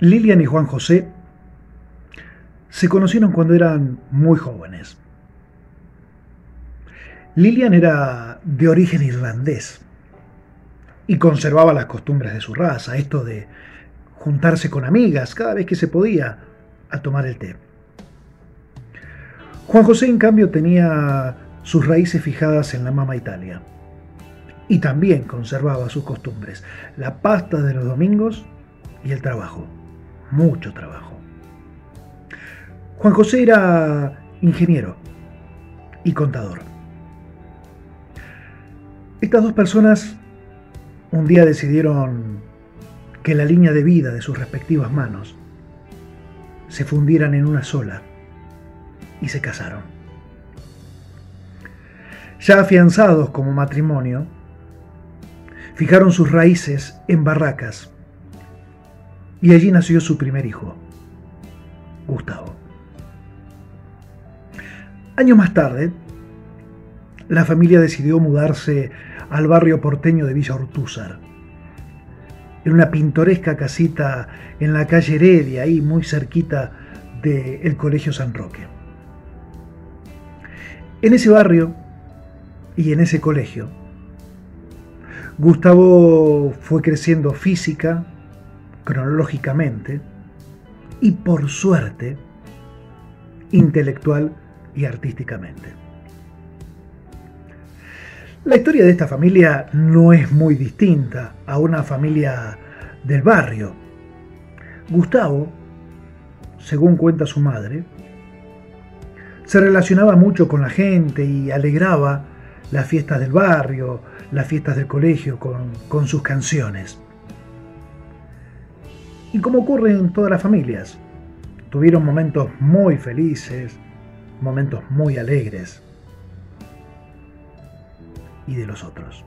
Lilian y Juan José se conocieron cuando eran muy jóvenes. Lilian era de origen irlandés y conservaba las costumbres de su raza, esto de juntarse con amigas cada vez que se podía a tomar el té. Juan José, en cambio, tenía sus raíces fijadas en la mama Italia y también conservaba sus costumbres, la pasta de los domingos y el trabajo mucho trabajo. Juan José era ingeniero y contador. Estas dos personas un día decidieron que la línea de vida de sus respectivas manos se fundieran en una sola y se casaron. Ya afianzados como matrimonio, fijaron sus raíces en Barracas, y allí nació su primer hijo, Gustavo. Años más tarde, la familia decidió mudarse al barrio porteño de Villa Ortúzar, en una pintoresca casita en la calle Heredia, ahí muy cerquita del Colegio San Roque. En ese barrio y en ese colegio, Gustavo fue creciendo física, cronológicamente y por suerte intelectual y artísticamente. La historia de esta familia no es muy distinta a una familia del barrio. Gustavo, según cuenta su madre, se relacionaba mucho con la gente y alegraba las fiestas del barrio, las fiestas del colegio con, con sus canciones. Y como ocurre en todas las familias, tuvieron momentos muy felices, momentos muy alegres. Y de los otros.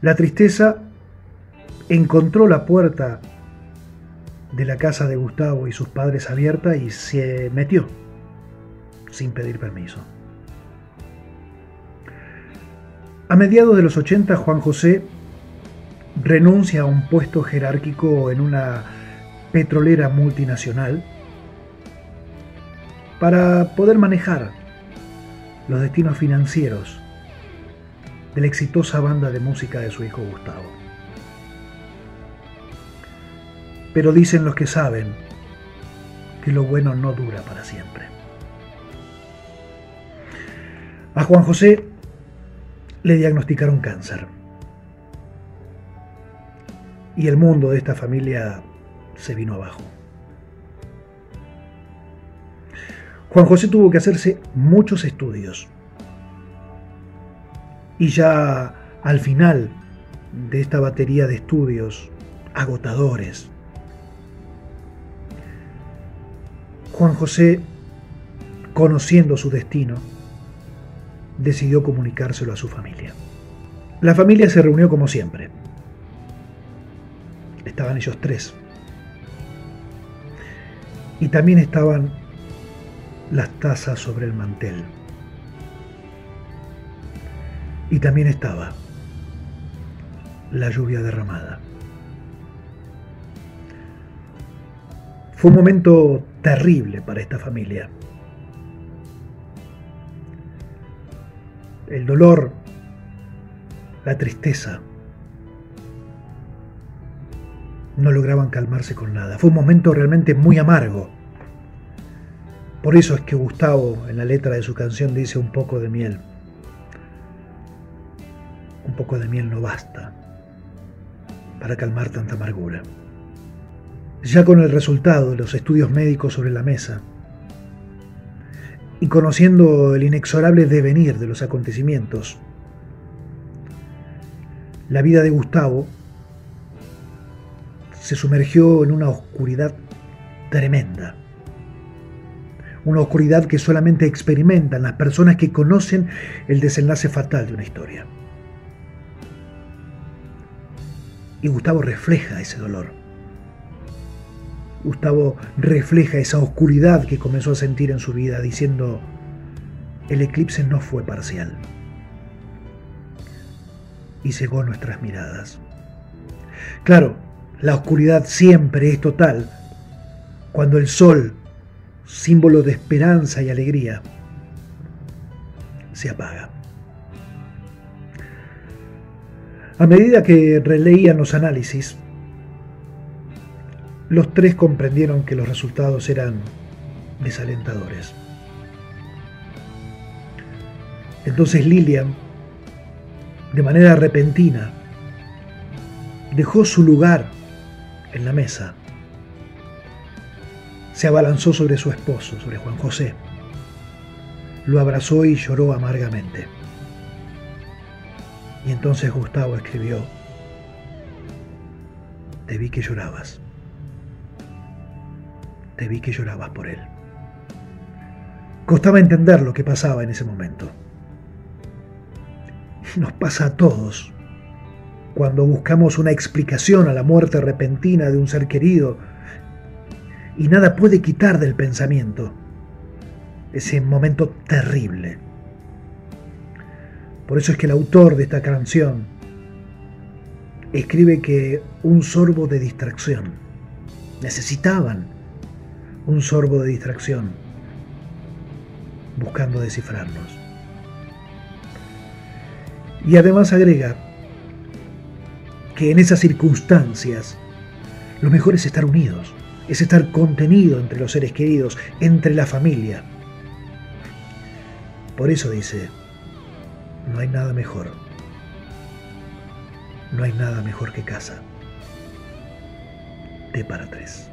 La tristeza encontró la puerta de la casa de Gustavo y sus padres abierta y se metió sin pedir permiso. A mediados de los 80, Juan José renuncia a un puesto jerárquico en una petrolera multinacional para poder manejar los destinos financieros de la exitosa banda de música de su hijo Gustavo. Pero dicen los que saben que lo bueno no dura para siempre. A Juan José le diagnosticaron cáncer y el mundo de esta familia se vino abajo. Juan José tuvo que hacerse muchos estudios. Y ya al final de esta batería de estudios agotadores, Juan José, conociendo su destino, decidió comunicárselo a su familia. La familia se reunió como siempre estaban ellos tres. Y también estaban las tazas sobre el mantel. Y también estaba la lluvia derramada. Fue un momento terrible para esta familia. El dolor, la tristeza, no lograban calmarse con nada. Fue un momento realmente muy amargo. Por eso es que Gustavo en la letra de su canción dice un poco de miel. Un poco de miel no basta para calmar tanta amargura. Ya con el resultado de los estudios médicos sobre la mesa y conociendo el inexorable devenir de los acontecimientos, la vida de Gustavo se sumergió en una oscuridad tremenda. Una oscuridad que solamente experimentan las personas que conocen el desenlace fatal de una historia. Y Gustavo refleja ese dolor. Gustavo refleja esa oscuridad que comenzó a sentir en su vida diciendo, el eclipse no fue parcial y cegó nuestras miradas. Claro, la oscuridad siempre es total cuando el sol, símbolo de esperanza y alegría, se apaga. A medida que releían los análisis, los tres comprendieron que los resultados eran desalentadores. Entonces Lilian, de manera repentina, dejó su lugar en la mesa. Se abalanzó sobre su esposo, sobre Juan José. Lo abrazó y lloró amargamente. Y entonces Gustavo escribió, te vi que llorabas. Te vi que llorabas por él. Costaba entender lo que pasaba en ese momento. Nos pasa a todos cuando buscamos una explicación a la muerte repentina de un ser querido y nada puede quitar del pensamiento ese momento terrible. Por eso es que el autor de esta canción escribe que un sorbo de distracción, necesitaban un sorbo de distracción, buscando descifrarnos. Y además agrega que en esas circunstancias lo mejor es estar unidos, es estar contenido entre los seres queridos, entre la familia. Por eso dice, no hay nada mejor. No hay nada mejor que casa. T para tres.